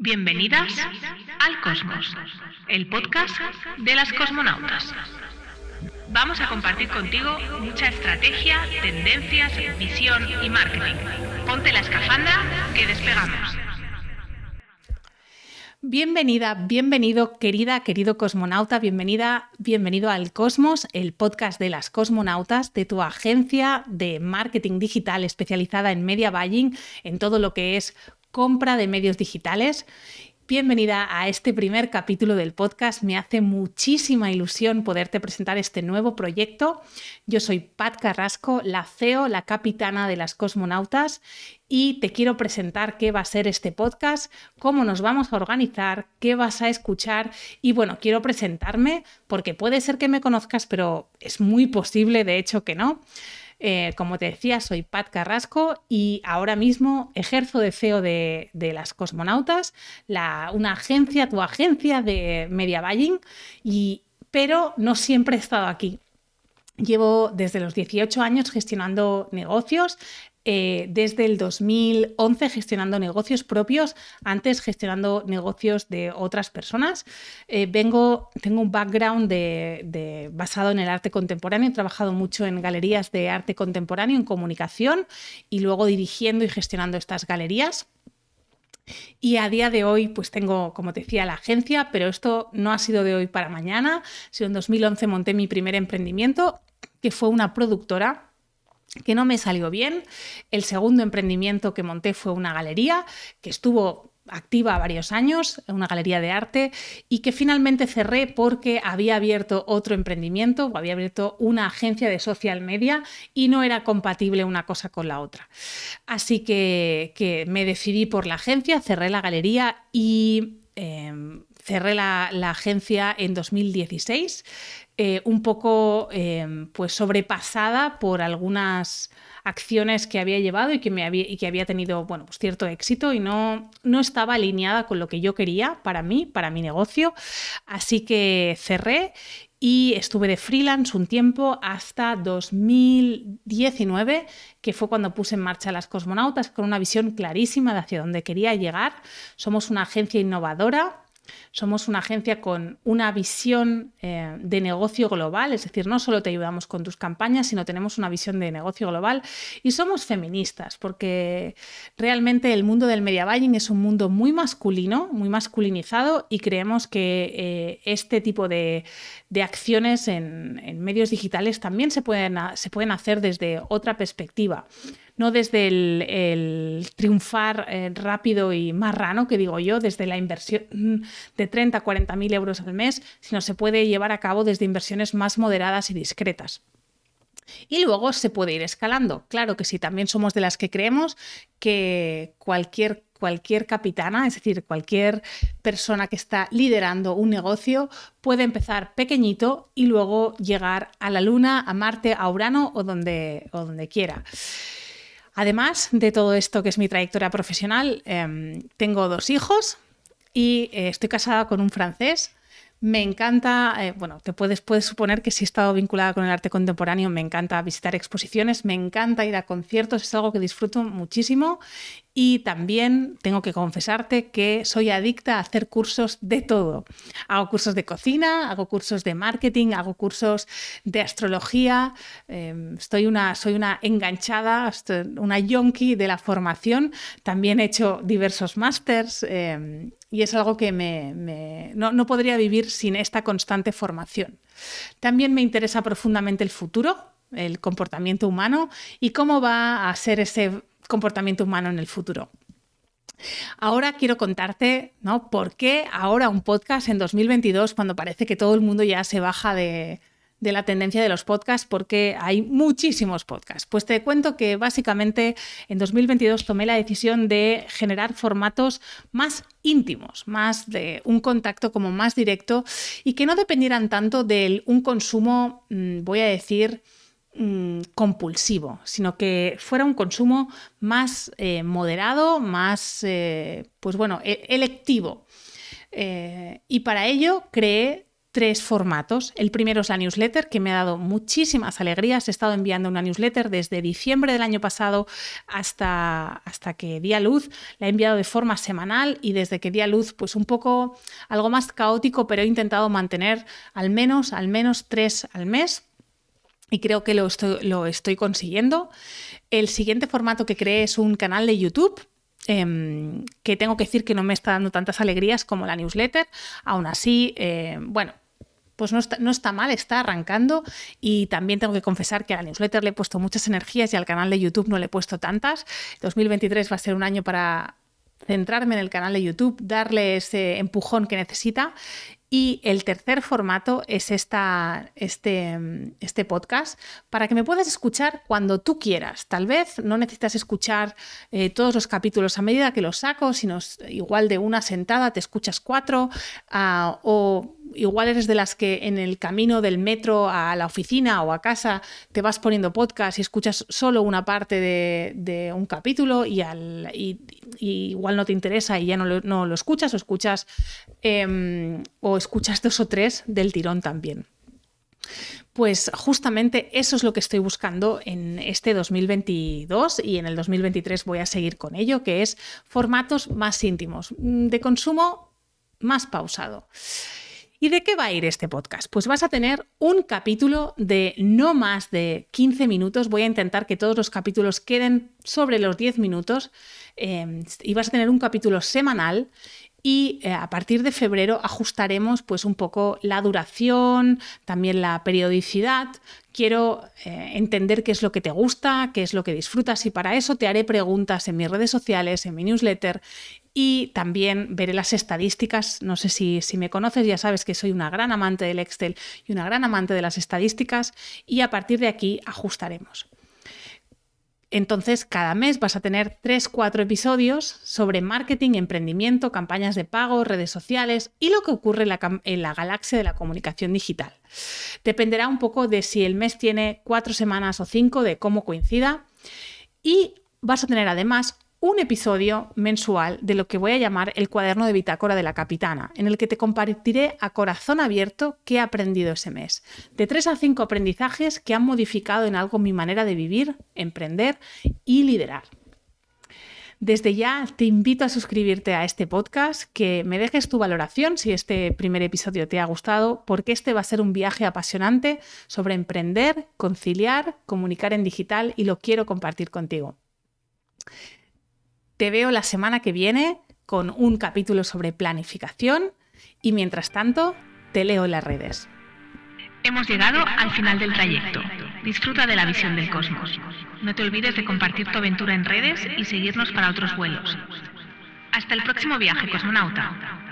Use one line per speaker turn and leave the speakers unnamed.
Bienvenidas al Cosmos, el podcast de las cosmonautas. Vamos a compartir contigo mucha estrategia, tendencias, visión y marketing. Ponte la escafanda que despegamos.
Bienvenida, bienvenido, querida, querido cosmonauta, bienvenida, bienvenido al Cosmos, el podcast de las cosmonautas, de tu agencia de marketing digital especializada en media buying, en todo lo que es compra de medios digitales. Bienvenida a este primer capítulo del podcast. Me hace muchísima ilusión poderte presentar este nuevo proyecto. Yo soy Pat Carrasco, la CEO, la capitana de las cosmonautas, y te quiero presentar qué va a ser este podcast, cómo nos vamos a organizar, qué vas a escuchar y bueno, quiero presentarme porque puede ser que me conozcas, pero es muy posible, de hecho, que no. Eh, como te decía, soy Pat Carrasco y ahora mismo ejerzo de CEO de, las cosmonautas, una agencia, tu agencia de media buying, y, pero no siempre he estado aquí. Llevo desde los 18 años gestionando negocios, eh, desde el 2011 gestionando negocios propios, antes gestionando negocios de otras personas. Eh, vengo, tengo un background de, basado en el arte contemporáneo, he trabajado mucho en galerías de arte contemporáneo, en comunicación y luego dirigiendo y gestionando estas galerías. Y a día de hoy, pues tengo, como te decía, la agencia, pero esto no ha sido de hoy para mañana. Si en 2011 monté mi primer emprendimiento, que fue una productora que no me salió bien. El segundo emprendimiento que monté fue una galería que estuvo activa varios años, una galería de arte, y que finalmente cerré porque había abierto otro emprendimiento, o había abierto una agencia de social media y no era compatible una cosa con la otra. Así que, me decidí por la agencia, cerré la galería y em, cerré la, agencia en 2016. Eh, un poco em, pues sobrepasada por algunas acciones que había llevado y que, me había, y que había tenido bueno, pues cierto éxito y no, no estaba alineada con lo que yo quería para mí, para mi negocio. Así que cerré y estuve de freelance un tiempo hasta 2019, que fue cuando puse en marcha las cosmonautas con una visión clarísima de hacia dónde quería llegar. Somos una agencia innovadora somos una agencia con una visión eh, de negocio global, es decir, no solo te ayudamos con tus campañas, sino tenemos una visión de negocio global y somos feministas, porque realmente el mundo del media buying es un mundo muy masculino, muy masculinizado y creemos que eh, este tipo de, acciones en, medios digitales también se pueden hacer desde otra perspectiva no desde el, triunfar eh, rápido y marrano, que digo yo, desde la inversión de 30 a 40 mil euros al mes, sino se puede llevar a cabo desde inversiones más moderadas y discretas. Y luego se puede ir escalando. Claro que sí, también somos de las que creemos que cualquier cualquier capitana, es decir, cualquier persona que está liderando un negocio, puede empezar pequeñito y luego llegar a la Luna, a Marte, a Urano o donde, o donde quiera. Además de todo esto que es mi trayectoria profesional, em, tengo dos hijos y eh, estoy casada con un francés. Me encanta, eh, bueno, te puedes, puedes suponer que si he estado vinculada con el arte contemporáneo, me encanta visitar exposiciones, me encanta ir a conciertos, es algo que disfruto muchísimo y también tengo que confesarte que soy adicta a hacer cursos de todo. Hago cursos de cocina, hago cursos de marketing, hago cursos de astrología, em, estoy una, soy una enganchada, una yonki de la formación, también he hecho diversos másters em, y es algo que me, no, podría vivir sin esta constante formación. También me interesa profundamente el futuro, el comportamiento humano y cómo va a ser ese comportamiento humano en el futuro. Ahora quiero contarte, ¿no? ¿Por qué ahora un podcast en 2022 cuando parece que todo el mundo ya se baja de, de la tendencia de los podcasts porque hay muchísimos podcasts. Pues te cuento que básicamente en 2022 tomé la decisión de generar formatos más íntimos, más de un contacto como más directo y que no dependieran tanto de un consumo, mm, voy a decir, mm, compulsivo, sino que fuera un consumo más eh, moderado, más, eh, pues bueno, e-, electivo. Eh, y para ello creé tres formatos. El primero es la newsletter, que me ha dado muchísimas alegrías. He estado enviando una newsletter desde diciembre del año pasado hasta, hasta que di a luz. La he enviado de forma semanal y desde que di a luz, pues un poco algo más caótico, pero he intentado mantener al menos, al menos tres al mes. Y creo que lo estoy, lo estoy consiguiendo. El siguiente formato que creé es un canal de YouTube Em, que tengo que decir que no me está dando tantas alegrías como la newsletter. Aún así, eh, bueno, pues no está, no está, mal, está arrancando y también tengo que confesar que a la newsletter le he puesto muchas energías y al canal de YouTube no le he puesto tantas. 2023 va a ser un año para centrarme en el canal de YouTube, darle ese empujón que necesita y el tercer formato es esta, este, este, podcast para que me puedas escuchar cuando tú quieras. Tal vez no necesitas escuchar eh, todos los capítulos a medida que los saco, sino igual de una sentada te escuchas cuatro uh, o igual eres de las que en el camino del metro a la oficina o a casa te vas poniendo podcast y escuchas solo una parte de, un capítulo y, al, igual no te interesa y ya no lo, escuchas o escuchas em, o escuchas dos o tres del tirón también. Pues justamente eso es lo que estoy buscando en este 2022 y en el 2023 voy a seguir con ello, que es formatos más íntimos, de consumo más pausado. ¿Y de qué va a ir este podcast? Pues vas a tener un capítulo de no más de 15 minutos. Voy a intentar que todos los capítulos queden sobre los 10 minutos. Em, y vas a tener un capítulo semanal y eh, a partir de febrero ajustaremos pues un poco la duración, también la periodicidad. Quiero eh, entender qué es lo que te gusta, qué es lo que disfrutas y para eso te haré preguntas en mis redes sociales, en mi newsletter y también veré las estadísticas. No sé si, si, me conoces, ya sabes que soy una gran amante del Excel y una gran amante de las estadísticas y a partir de aquí ajustaremos. Entonces, cada mes vas a tener 3-4 episodios sobre marketing, emprendimiento, campañas de pago, redes sociales y lo que ocurre en la, en la, galaxia de la comunicación digital. Dependerá un poco de si el mes tiene 4 semanas o 5, de cómo coincida. Y vas a tener además un episodio mensual de lo que voy a llamar el cuaderno de bitácora de la capitana, en el que te compartiré a corazón abierto qué he aprendido ese mes. De tres a cinco aprendizajes que han modificado en algo mi manera de vivir, emprender y liderar. Desde ya te invito a suscribirte a este podcast, que me dejes tu valoración si este primer episodio te ha gustado, porque este va a ser un viaje apasionante sobre emprender, conciliar, comunicar en digital y lo quiero compartir contigo. Te veo la semana que viene con un capítulo sobre planificación y mientras tanto te leo en las redes.
Hemos llegado al final del trayecto. Disfruta de la visión del cosmos. No te olvides de compartir tu aventura en redes y seguirnos para otros vuelos. Hasta el próximo viaje, cosmonauta.